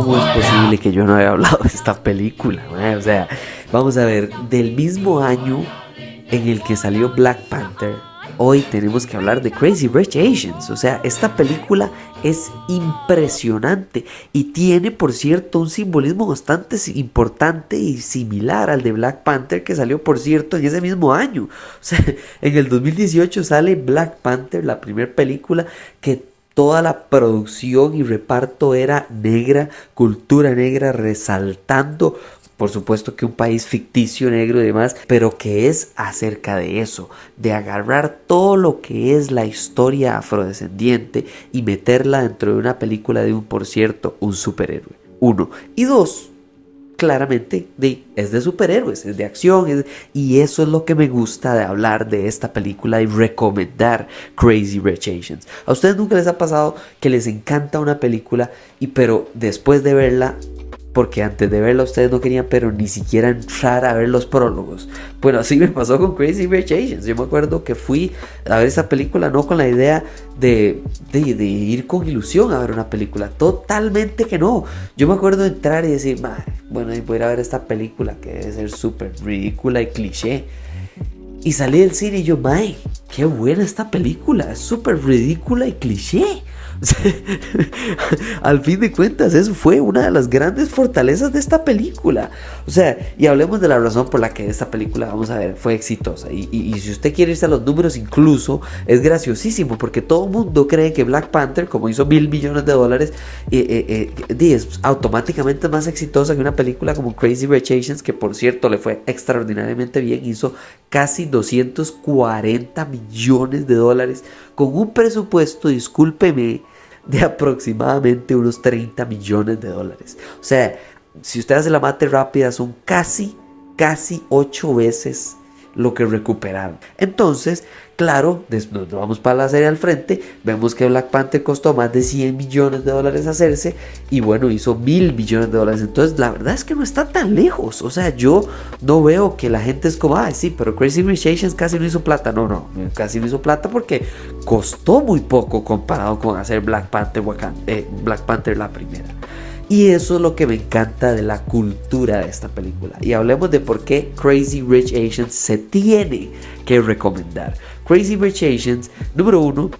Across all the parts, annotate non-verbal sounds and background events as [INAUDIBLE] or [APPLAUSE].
¿Cómo es posible que yo no haya hablado de esta película? O sea, vamos a ver, del mismo año en el que salió Black Panther, hoy tenemos que hablar de Crazy Rich Asians. O sea, esta película es impresionante y tiene, por cierto, un simbolismo bastante importante y similar al de Black Panther que salió, por cierto, en ese mismo año. [LAUGHS] O sea, en el 2018 sale Black Panther, la primera película que toda la producción y reparto era negra, cultura negra, resaltando por supuesto que un país ficticio, negro y demás, pero que es acerca de eso, de agarrar todo lo que es la historia afrodescendiente y meterla dentro de una película de un, por cierto, un superhéroe. Uno. Y dos, claramente es de superhéroes, es de acción, y eso es lo que me gusta de hablar de esta película y recomendar Crazy Rich Asians. ¿A ustedes nunca les ha pasado que les encanta una película y pero después de verla porque antes de verla ustedes no querían, pero ni siquiera entrar a ver los prólogos. Bueno, así me pasó con Crazy Rich Asians. Yo me acuerdo que fui a ver esa película no con la idea de, ir con ilusión a ver una película. Totalmente que no. Yo me acuerdo de entrar y decir, bueno, voy a ir a ver esta película que debe ser súper ridícula y cliché. Y salí del cine y yo, mae, qué buena esta película. Es súper ridícula y cliché. [LAUGHS] Al fin de cuentas, eso fue una de las grandes fortalezas de esta película. O sea, y hablemos de la razón por la que esta película, vamos a ver, fue exitosa. Y, si usted quiere irse a los números, incluso es graciosísimo, porque todo el mundo cree que Black Panther, como hizo mil millones de dólares, eh, eh, eh, es automáticamente más exitosa que una película como Crazy Rich Asians, que por cierto le fue extraordinariamente bien, hizo casi 240 millones de dólares con un presupuesto, discúlpeme, de aproximadamente unos 30 millones de dólares. O sea, si usted hace la mate rápida, son casi, casi 8 veces lo que recuperaron. Entonces, claro, nos vamos para la serie al frente, vemos que Black Panther costó más de 100 millones de dólares hacerse y bueno, hizo mil millones de dólares. Entonces, la verdad es que no está tan lejos. O sea, yo no veo que la gente es como, ay, sí, pero Crazy Rich Asians casi no hizo plata. No, no, casi no hizo plata porque costó muy poco comparado con hacer Black Panther, eh, Black Panther la primera. Y eso es lo que me encanta de la cultura de esta película. Y hablemos de por qué Crazy Rich Asians se tiene que recomendar. Crazy Rich Asians, número uno,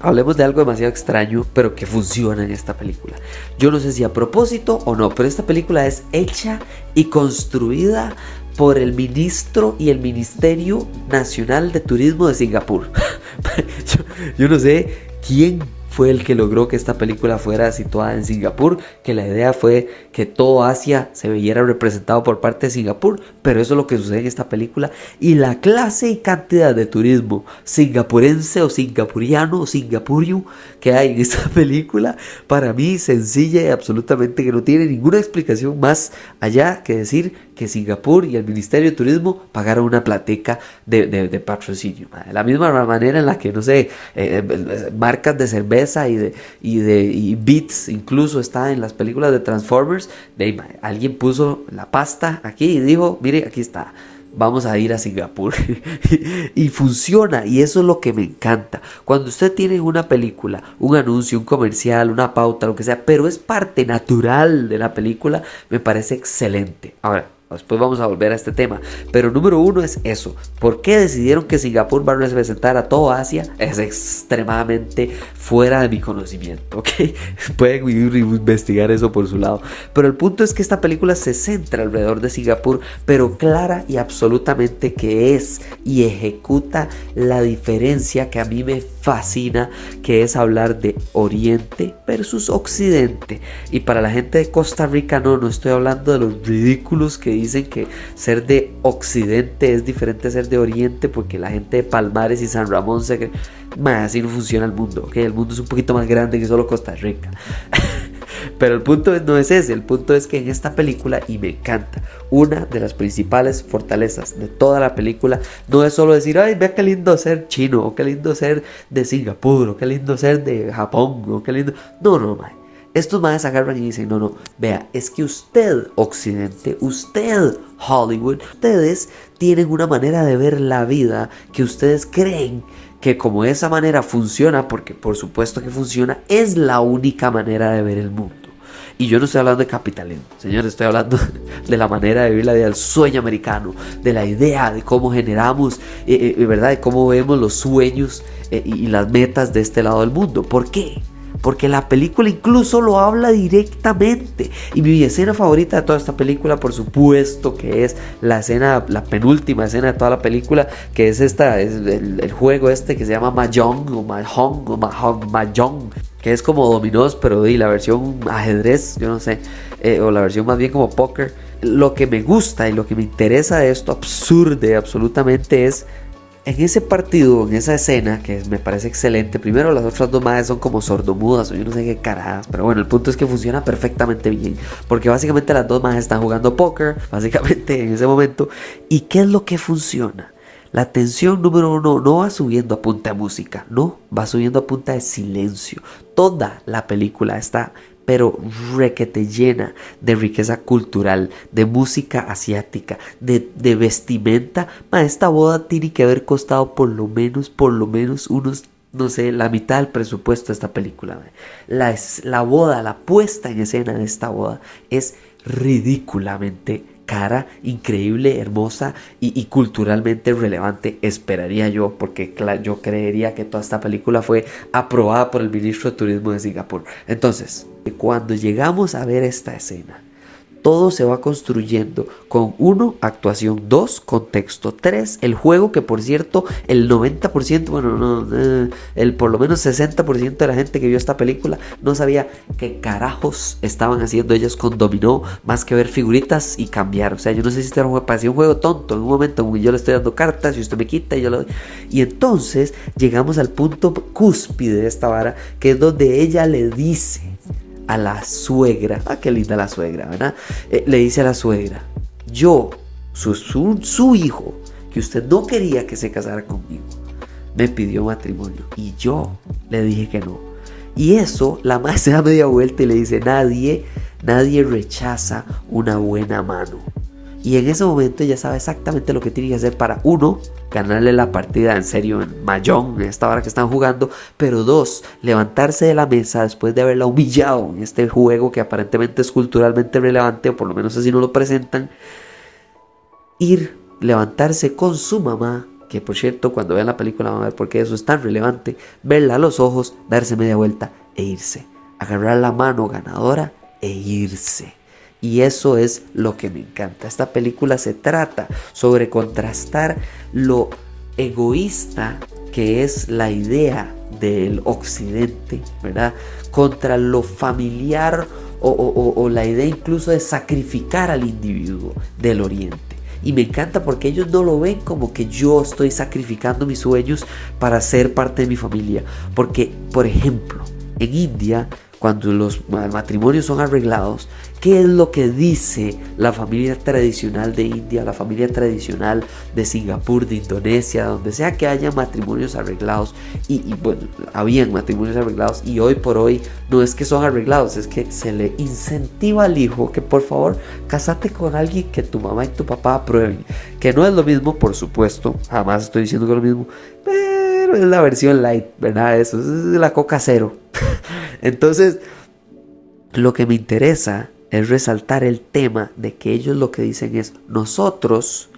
Hablemos de algo demasiado extraño, pero que funciona en esta película. Yo no sé si a propósito o no, pero esta película es hecha y construida por el ministro y el Ministerio Nacional de Turismo de Singapur. [LAUGHS] yo, yo, no sé quién fue el que logró que esta película fuera situada en Singapur, que la idea fue que todo Asia se viera representado por parte de Singapur, pero eso es lo que sucede en esta película. Y la clase y cantidad de turismo singapurense o singapuriano o singapurio que hay en esta [LAUGHS] película, para mí sencilla y absolutamente que no tiene ninguna explicación más allá que decir que Singapur y el Ministerio de Turismo pagaron una plateca de, de, patrocinio. De la misma manera en la que, no sé, eh, eh, marcas de cerveza y de, y de Beats incluso está en las películas de Transformers. alguien puso la pasta aquí y dijo, mire, aquí está vamos a ir a Singapur. [LAUGHS] y funciona, y eso es lo que me encanta. Cuando usted tiene una película, un anuncio, un comercial, una pauta, lo que sea, pero es parte natural de la película, me parece excelente. Ahora, Después vamos a volver a este tema. Pero número uno es eso. ¿Por qué decidieron que Singapur va a representar a toda Asia? Es extremadamente fuera de mi conocimiento. ¿ok? [LAUGHS] Pueden investigar eso por su lado. Pero el punto es que esta película se centra alrededor de Singapur, pero clara y absolutamente que es y ejecuta la diferencia que a mí me fascina, que es hablar de Oriente versus Occidente. Y para la gente de Costa Rica, no, no estoy hablando de los ridículos que dicen que ser de Occidente es diferente a ser de Oriente, porque la gente de Palmares y San Ramón se cree, así no funciona el mundo, ¿ok? El mundo es un poquito más grande que solo Costa Rica. [LAUGHS] Pero el punto no es ese, el punto es que en esta película, y me encanta, una de las principales fortalezas de toda la película no es solo decir, ay, vea qué lindo ser chino, o qué lindo ser de Singapur, o qué lindo ser de Japón, o qué lindo... No, no, mae. Estos maes agarran y dicen, no, no, vea, es que usted, Occidente, usted, Hollywood, ustedes tienen una manera de ver la vida que ustedes creen que como esa manera funciona, porque por supuesto que funciona, es la única manera de ver el mundo. Y yo no estoy hablando de capitalismo, señores, estoy hablando de la manera de vivir la vida del sueño americano, de la idea de cómo generamos, eh, eh, ¿verdad? De cómo vemos los sueños eh, y las metas de este lado del mundo. ¿Por qué? Porque la película incluso lo habla directamente. Y mi escena favorita de toda esta película, por supuesto, que es la escena, la penúltima escena de toda la película, que es esta, es el, juego este que se llama Mahjong o Mahjong o Mahjong, Mahjong que es como dominós, pero y la versión ajedrez, yo no sé, eh, o la versión más bien como póker. Lo que me gusta y lo que me interesa de esto absurde absolutamente es en ese partido, en esa escena, que me parece excelente, primero las otras dos madres son como sordomudas o yo no sé qué carajas, pero bueno, el punto es que funciona perfectamente bien, porque básicamente las dos madres están jugando póker, [LAUGHS] básicamente en ese momento, ¿y qué es lo que funciona? La tensión número uno no va subiendo a punta de música, no, va subiendo a punta de silencio. Toda la película está pero requete llena de riqueza cultural, de música asiática, de, vestimenta. Ma, esta boda tiene que haber costado por lo menos, por lo menos unos no sé, la mitad del presupuesto de esta película. La, la boda, la puesta en escena de esta boda es ridículamente cara, increíble, hermosa y, culturalmente relevante, esperaría yo, porque yo creería que toda esta película fue aprobada por el ministro de Turismo de Singapur. Entonces, cuando llegamos a ver esta escena, todo se va construyendo con uno, actuación, dos, contexto, tres, el juego que por cierto el 90%, bueno, no, eh, el por lo menos 60% de la gente que vio esta película no sabía qué carajos estaban haciendo ellos con dominó más que ver figuritas y cambiar. O sea, yo no sé si esto me parecía un juego tonto en un momento como yo le estoy dando cartas y usted me quita y yo lo. Y entonces llegamos al punto cúspide de esta vara que es donde ella le dice a la suegra, ah, qué linda la suegra, ¿verdad? Eh, le dice a la suegra, yo, su, su, hijo, que usted no quería que se casara conmigo, me pidió matrimonio y yo le dije que no. Y eso, la madre [LAUGHS] se da media vuelta y le dice, nadie, nadie rechaza una buena mano. Y en ese momento ya sabe exactamente lo que tiene que hacer para, uno, ganarle la partida en serio en Mayón, en esta hora que están jugando, pero dos, levantarse de la mesa después de haberla humillado en este juego que aparentemente es culturalmente relevante, o por lo menos así no lo presentan, ir, levantarse con su mamá, que por cierto cuando vean la película van a ver por qué eso es tan relevante, verla a los ojos, darse media vuelta e irse, agarrar la mano ganadora e irse. Y eso es lo que me encanta. Esta película se trata sobre contrastar lo egoísta que es la idea del occidente, ¿verdad? Contra lo familiar o, la idea incluso de sacrificar al individuo del oriente. Y me encanta porque ellos no lo ven como que yo estoy sacrificando mis sueños para ser parte de mi familia. Porque, por ejemplo, en India cuando los matrimonios son arreglados, ¿qué es lo que dice la familia tradicional de India, la familia tradicional de Singapur, de Indonesia, donde sea que haya matrimonios arreglados? Y, bueno, habían matrimonios arreglados y hoy por hoy no es que son arreglados, es que se le incentiva al hijo que por favor casate con alguien que tu mamá y tu papá aprueben. Que no es lo mismo, por supuesto, jamás estoy diciendo que es lo mismo, pero es la versión light, ¿verdad? Eso es la coca cero. [LAUGHS] Entonces, lo que me interesa es resaltar el tema de que ellos lo que dicen es nosotros,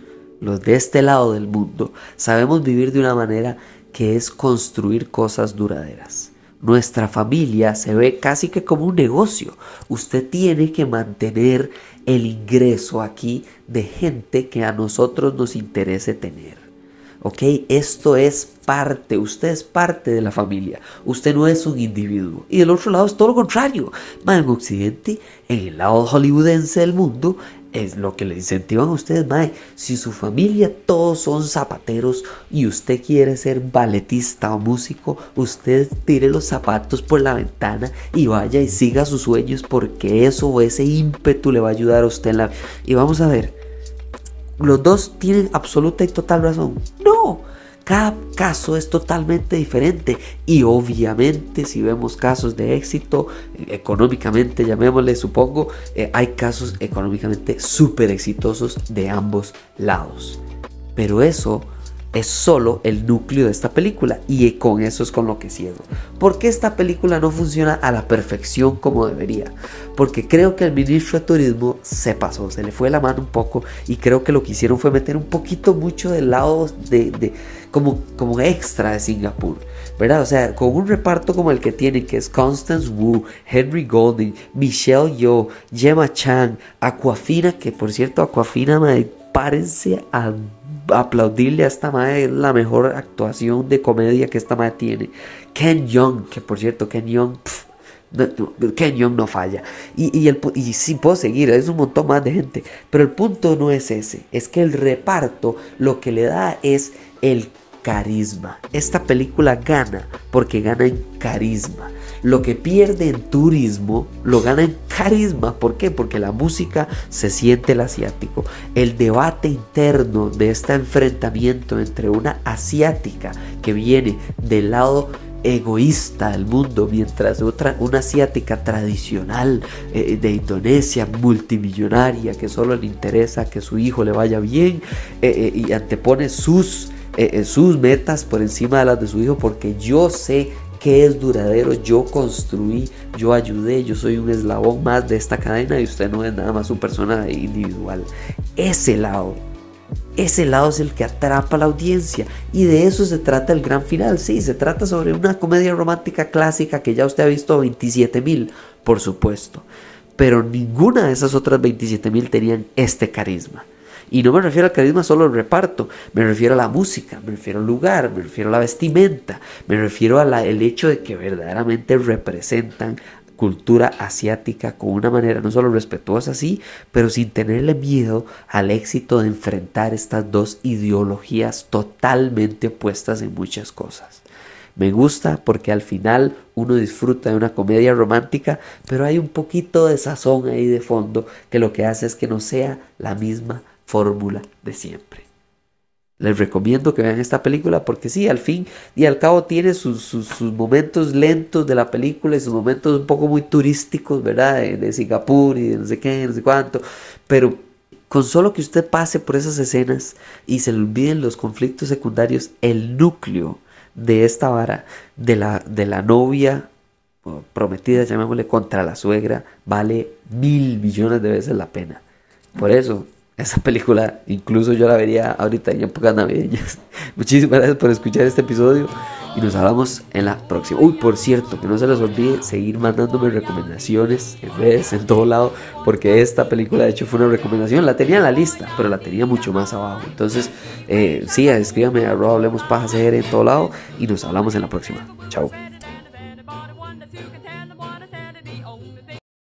los de este lado del mundo, sabemos vivir de una manera que es construir cosas duraderas. Nuestra familia se ve casi que como un negocio. Usted tiene que mantener el ingreso aquí de gente que a nosotros nos interese tener. ¿Ok? Esto es parte, usted es parte de la familia, usted no es un individuo. Y del otro lado es todo lo contrario. en Occidente, en el lado hollywoodense del mundo, es lo que le incentivan a ustedes, mae. Si su familia todos son zapateros y usted quiere ser balletista o músico, usted tire los zapatos por la ventana y vaya y siga sus sueños porque eso o ese ímpetu le va a ayudar a usted en la... Y vamos a ver, los dos tienen absoluta y total razón. No, cada caso es totalmente diferente y obviamente si vemos casos de éxito económicamente, llamémosle supongo, eh, hay casos económicamente súper exitosos de ambos lados. Pero eso es solo el núcleo de esta película y con eso es con lo que ciego. ¿Por qué esta película no funciona a la perfección como debería? Porque creo que el ministro de Turismo se pasó, se le fue la mano un poco y creo que lo que hicieron fue meter un poquito mucho del lado de, como, como extra de Singapur. ¿verdad? O sea, con un reparto como el que tienen, que es Constance Wu, Henry Golding, Michelle Yeoh, Gemma Chan, Aquafina, que por cierto, Aquafina, me párense a aplaudirle a esta madre, es la mejor actuación de comedia que esta madre tiene. Ken Young, que por cierto, Ken Young, Ken Young no falla. Y, y, el, y sí puedo seguir, es un montón más de gente. Pero el punto no es ese, es que el reparto lo que le da es el carisma. Esta película gana porque gana en carisma. Lo que pierde en turismo lo gana en carisma. ¿Por qué? Porque la música se siente el asiático. El debate interno de este enfrentamiento entre una asiática que viene del lado egoísta del mundo, mientras otra, una asiática tradicional eh, de Indonesia, multimillonaria, que solo le interesa que su hijo le vaya bien eh, eh, y antepone sus, sus metas por encima de las de su hijo, porque yo sé que es duradero, yo construí, yo ayudé, yo soy un eslabón más de esta cadena y usted no es nada más su persona individual. Ese lado, ese lado es el que atrapa a la audiencia y de eso se trata el gran final. Sí, se trata sobre una comedia romántica clásica que ya usted ha visto 27 mil, por supuesto, pero ninguna de esas otras 27 mil tenían este carisma. Y no me refiero al carisma solo al reparto, me refiero a la música, me refiero al lugar, me refiero a la vestimenta, me refiero al hecho de que verdaderamente representan cultura asiática con una manera no solo respetuosa, sí, pero sin tenerle miedo al éxito de enfrentar estas dos ideologías totalmente opuestas en muchas cosas. Me gusta porque al final uno disfruta de una comedia romántica, pero hay un poquito de sazón ahí de fondo que lo que hace es que no sea la misma fórmula de siempre. Les recomiendo que vean esta película porque sí, al fin y al cabo tiene sus, momentos lentos de la película y sus momentos un poco muy turísticos, ¿verdad? De, Singapur y de no sé qué, no sé cuánto. Pero con solo que usted pase por esas escenas y se le olviden los conflictos secundarios, el núcleo de esta vara, de la, de la novia prometida, llamémosle, contra la suegra, vale mil millones de veces la pena. Por eso, esa película, incluso yo la vería ahorita en épocas navideñas. [LAUGHS] Muchísimas gracias por escuchar este episodio y nos hablamos en la próxima. Uy, por cierto, que no se les olvide seguir mandándome recomendaciones en redes, en todo lado, porque esta película de hecho fue una recomendación. La tenía en la lista, pero la tenía mucho más abajo. Entonces, eh, sí, escríbame a Hablemos Paja en todo lado y nos hablamos en la próxima. Chao.